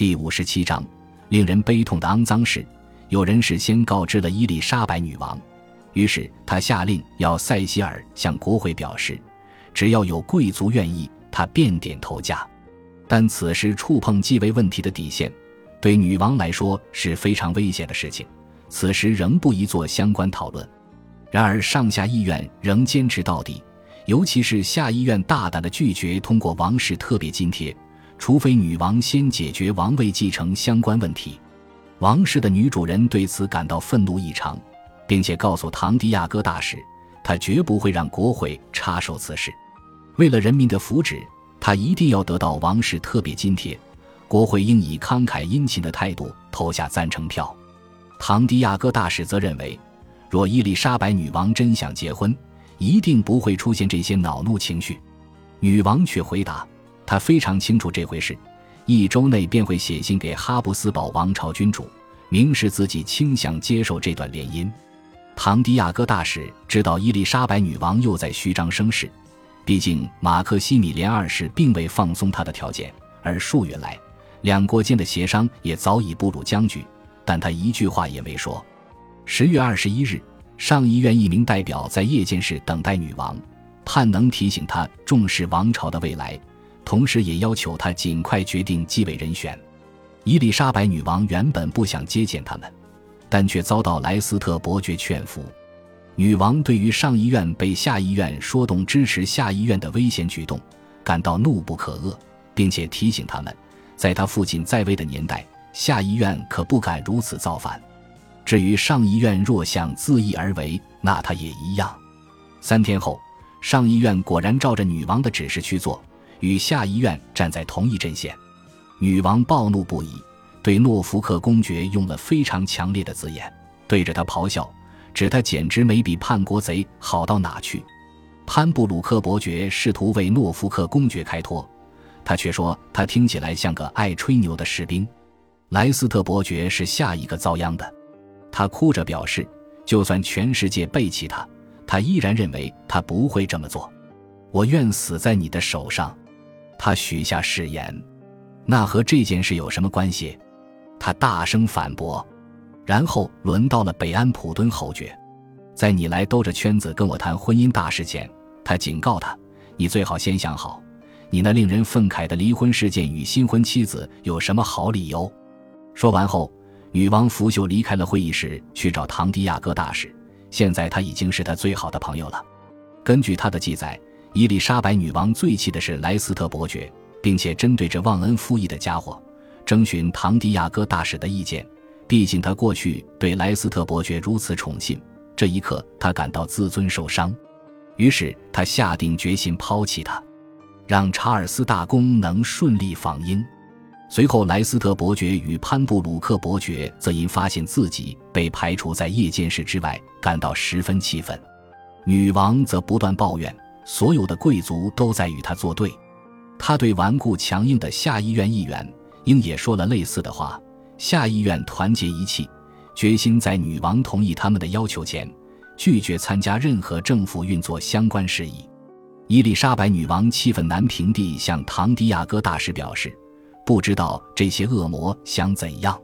第五十七章，令人悲痛的肮脏事。有人事先告知了伊丽莎白女王，于是他下令要塞西尔向国会表示，只要有贵族愿意，他便点头嫁。但此时触碰继位问题的底线，对女王来说是非常危险的事情。此时仍不宜做相关讨论。然而上下议院仍坚持到底，尤其是下议院大胆的拒绝通过王室特别津贴，除非女王先解决王位继承相关问题。王室的女主人对此感到愤怒异常，并且告诉唐迪亚哥大使，他绝不会让国会插手此事。为了人民的福祉，他一定要得到王室特别津贴。国会应以慷慨殷勤的态度投下赞成票。唐迪亚哥大使则认为，若伊丽莎白女王真想结婚，一定不会出现这些恼怒情绪。女王却回答，他非常清楚这回事。一周内便会写信给哈布斯堡王朝君主，明示自己倾向接受这段联姻。唐迪亚哥大使知道伊丽莎白女王又在虚张声势，毕竟马克西米连二世并未放松他的条件，而数月来两国间的协商也早已步入僵局，但他一句话也没说。十月二十一日，上议院一名代表在夜间室等待女王，盼能提醒她重视王朝的未来。同时，也要求他尽快决定继位人选。伊丽莎白女王原本不想接见他们，但却遭到莱斯特伯爵劝服。女王对于上议院被下议院说动支持下议院的危险举动感到怒不可遏，并且提醒他们，在他父亲在位的年代，下议院可不敢如此造反。至于上议院若想自缢而为，那他也一样。三天后，上议院果然照着女王的指示去做。与下议院站在同一阵线，女王暴怒不已，对诺福克公爵用了非常强烈的字眼，对着他咆哮，指他简直没比叛国贼好到哪去。潘布鲁克伯爵试图为诺福克公爵开脱，他却说他听起来像个爱吹牛的士兵。莱斯特伯爵是下一个遭殃的，他哭着表示，就算全世界背弃他，他依然认为他不会这么做。我愿死在你的手上。他许下誓言，那和这件事有什么关系？他大声反驳。然后轮到了北安普敦侯爵，在你来兜着圈子跟我谈婚姻大事前，他警告他：你最好先想好，你那令人愤慨的离婚事件与新婚妻子有什么好理由。说完后，女王拂袖离开了会议室，去找唐迪亚哥大使。现在他已经是他最好的朋友了。根据他的记载。伊丽莎白女王最气的是莱斯特伯爵，并且针对这忘恩负义的家伙，征询唐迪亚哥大使的意见。毕竟他过去对莱斯特伯爵如此宠信，这一刻他感到自尊受伤，于是他下定决心抛弃他，让查尔斯大公能顺利访英。随后，莱斯特伯爵与潘布鲁克伯爵则因发现自己被排除在夜间室之外，感到十分气愤。女王则不断抱怨。所有的贵族都在与他作对，他对顽固强硬的下议院议员应也说了类似的话。下议院团结一气，决心在女王同意他们的要求前，拒绝参加任何政府运作相关事宜。伊丽莎白女王气愤难平地向唐迪亚哥大使表示，不知道这些恶魔想怎样，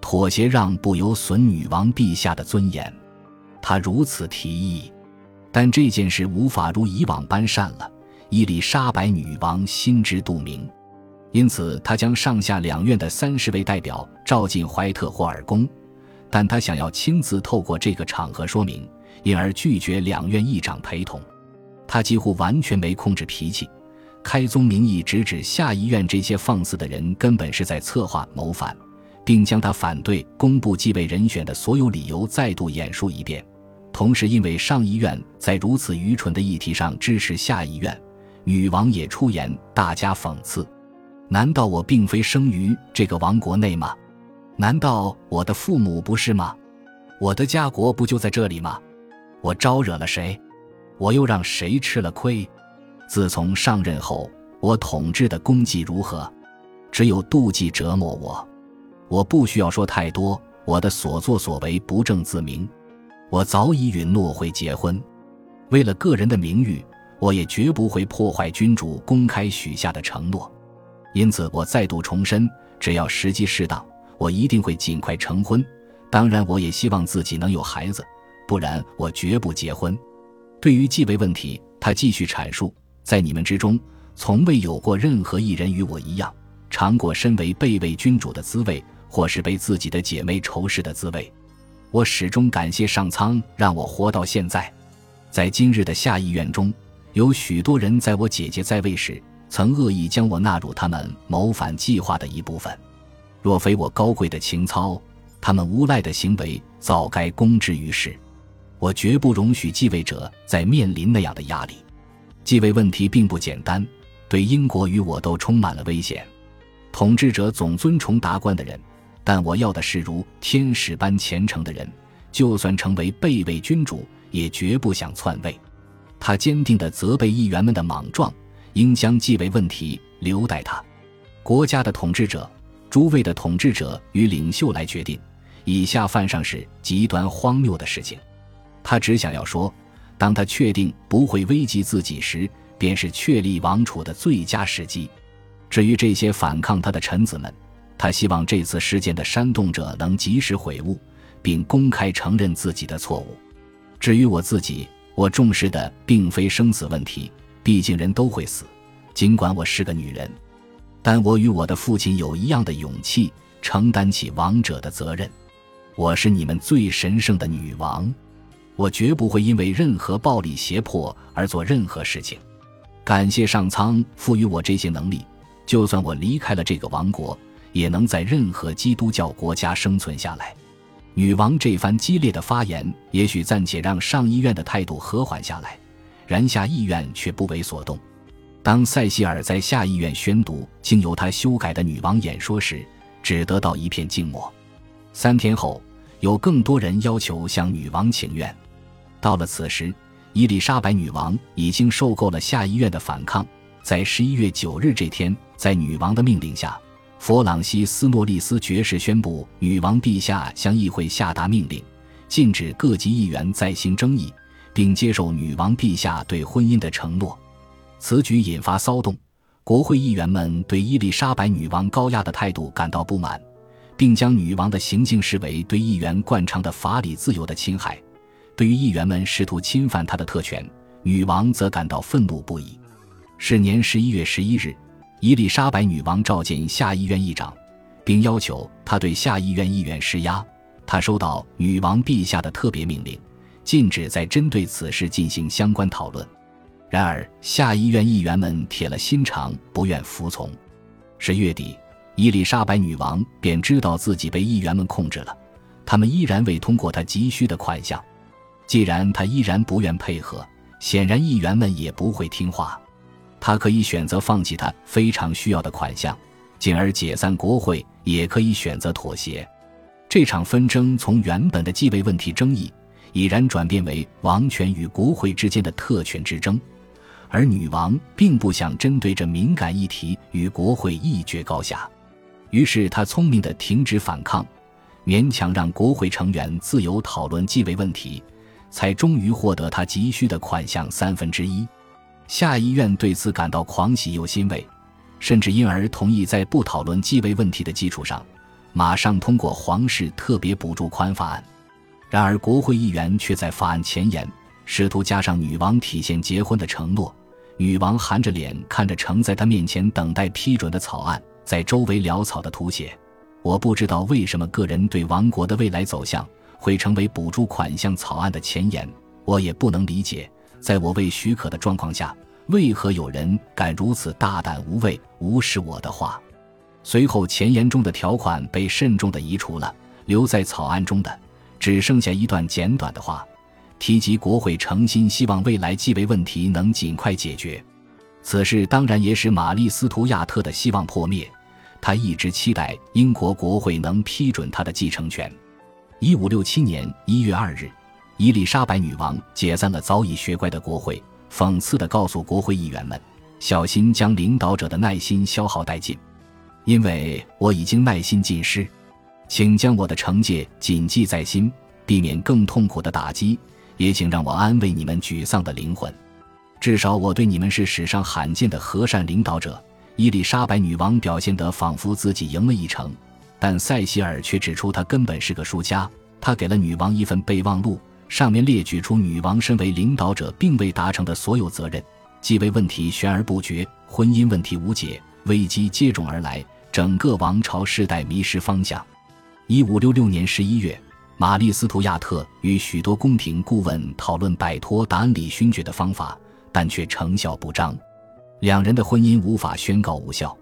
妥协让步有损女王陛下的尊严。他如此提议。但这件事无法如以往般善了，伊丽莎白女王心知肚明，因此她将上下两院的三十位代表召进怀特霍尔宫，但她想要亲自透过这个场合说明，因而拒绝两院议长陪同。她几乎完全没控制脾气，开宗明义直指下议院这些放肆的人根本是在策划谋反，并将他反对公布继位人选的所有理由再度演述一遍。同时，因为上议院在如此愚蠢的议题上支持下议院，女王也出言大加讽刺。难道我并非生于这个王国内吗？难道我的父母不是吗？我的家国不就在这里吗？我招惹了谁？我又让谁吃了亏？自从上任后，我统治的功绩如何？只有妒忌折磨我。我不需要说太多，我的所作所为不正自明。我早已允诺会结婚，为了个人的名誉，我也绝不会破坏君主公开许下的承诺。因此，我再度重申，只要时机适当，我一定会尽快成婚。当然，我也希望自己能有孩子，不然我绝不结婚。对于继位问题，他继续阐述：在你们之中，从未有过任何一人与我一样，尝过身为备位君主的滋味，或是被自己的姐妹仇视的滋味。我始终感谢上苍让我活到现在。在今日的下议院中，有许多人在我姐姐在位时，曾恶意将我纳入他们谋反计划的一部分。若非我高贵的情操，他们无赖的行为早该公之于世。我绝不容许继位者再面临那样的压力。继位问题并不简单，对英国与我都充满了危险。统治者总尊崇达官的人，但我要的是如天使般虔诚的人。就算成为备位君主，也绝不想篡位。他坚定地责备议员们的莽撞，应将继位问题留待他国家的统治者。诸位的统治者与领袖来决定，以下犯上是极端荒谬的事情。他只想要说，当他确定不会危及自己时，便是确立王储的最佳时机。至于这些反抗他的臣子们，他希望这次事件的煽动者能及时悔悟，并公开承认自己的错误。至于我自己，我重视的并非生死问题，毕竟人都会死，尽管我是个女人。但我与我的父亲有一样的勇气，承担起王者的责任。我是你们最神圣的女王，我绝不会因为任何暴力胁迫而做任何事情。感谢上苍赋予我这些能力，就算我离开了这个王国，也能在任何基督教国家生存下来。女王这番激烈的发言，也许暂且让上议院的态度和缓下来，然下议院却不为所动。当塞西尔在下议院宣读经由他修改的女王演说时，只得到一片静默。三天后，有更多人要求向女王请愿。到了此时，伊丽莎白女王已经受够了下议院的反抗。在十一月九日这天，在女王的命令下，弗朗西斯诺利斯爵士宣布，女王陛下向议会下达命令，禁止各级议员再行争议，并接受女王陛下对婚姻的承诺。此举引发骚动，国会议员们对伊丽莎白女王高压的态度感到不满，并将女王的行径视为对议员惯常的法理自由的侵害。对于议员们试图侵犯她的特权，女王则感到愤怒不已。是年十一月十一日，伊丽莎白女王召见下议院议长，并要求他对下议院议员施压。他收到女王陛下的特别命令，禁止再针对此事进行相关讨论。然而，下议院议员们铁了心肠，不愿服从。十月底，伊丽莎白女王便知道自己被议员们控制了，他们依然未通过她急需的款项。既然她依然不愿配合，显然议员们也不会听话。他可以选择放弃他非常需要的款项，进而解散国会，也可以选择妥协。这场纷争从原本的继位问题争议，已然转变为王权与国会之间的特权之争。而女王并不想针对这敏感议题与国会一决高下，于是她聪明地停止反抗，勉强让国会成员自由讨论继位问题，才终于获得她急需的款项三分之一。下议院对此感到狂喜又欣慰，甚至因而同意在不讨论继位问题的基础上，马上通过皇室特别补助款法案。然而，国会议员却在法案前言。试图加上女王体现结婚的承诺，女王含着脸看着呈在她面前等待批准的草案，在周围潦草的涂写。我不知道为什么个人对王国的未来走向会成为补助款项草案的前言。我也不能理解，在我未许可的状况下，为何有人敢如此大胆无畏无视我的话。随后，前言中的条款被慎重地移除了，留在草案中的只剩下一段简短的话。提及国会诚心希望未来继位问题能尽快解决，此事当然也使玛丽·斯图亚特的希望破灭。他一直期待英国国会能批准他的继承权。一五六七年一月二日，伊丽莎白女王解散了早已学乖的国会，讽刺地告诉国会议员们：“小心将领导者的耐心消耗殆尽，因为我已经耐心尽失，请将我的惩戒谨记在心，避免更痛苦的打击。”也请让我安慰你们沮丧的灵魂，至少我对你们是史上罕见的和善领导者，伊丽莎白女王表现得仿佛自己赢了一程，但塞西尔却指出她根本是个输家。他给了女王一份备忘录，上面列举出女王身为领导者并未达成的所有责任：继位问题悬而不决，婚姻问题无解，危机接踵而来，整个王朝世代迷失方向。一五六六年十一月，玛丽·斯图亚特与许多宫廷顾问讨论摆脱达恩里勋爵的方法，但却成效不彰。两人的婚姻无法宣告无效，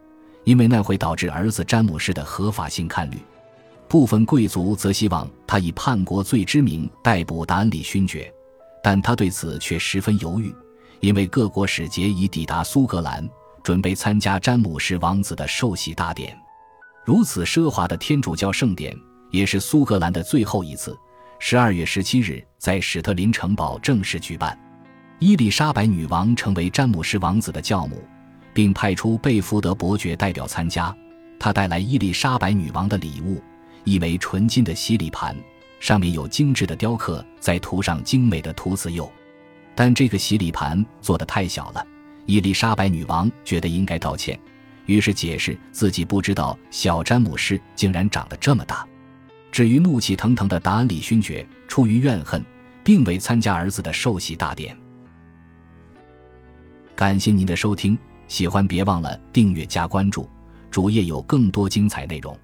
因为那会导致儿子詹姆士的合法性看虑。部分贵族则希望他以叛国罪之名逮捕达恩里勋爵，但他对此却十分犹豫，因为各国使节已抵达苏格兰，准备参加詹姆士王子的受洗大典。如此奢华的天主教盛典，也是苏格兰的最后一次。十二月十七日，在史特林城堡正式举办。伊丽莎白女王成为詹姆士王子的教母，并派出贝福德伯爵代表参加。他带来伊丽莎白女王的礼物。一枚纯金的洗礼盘，上面有精致的雕刻，再涂上精美的涂瓷釉。但这个洗礼盘做的太小了，伊丽莎白女王觉得应该道歉，于是解释自己不知道小詹姆士竟然长得这么大。至于怒气腾腾的达恩里勋爵，出于怨恨，并未参加儿子的受洗大典。感谢您的收听，喜欢别忘了订阅加关注，主页有更多精彩内容。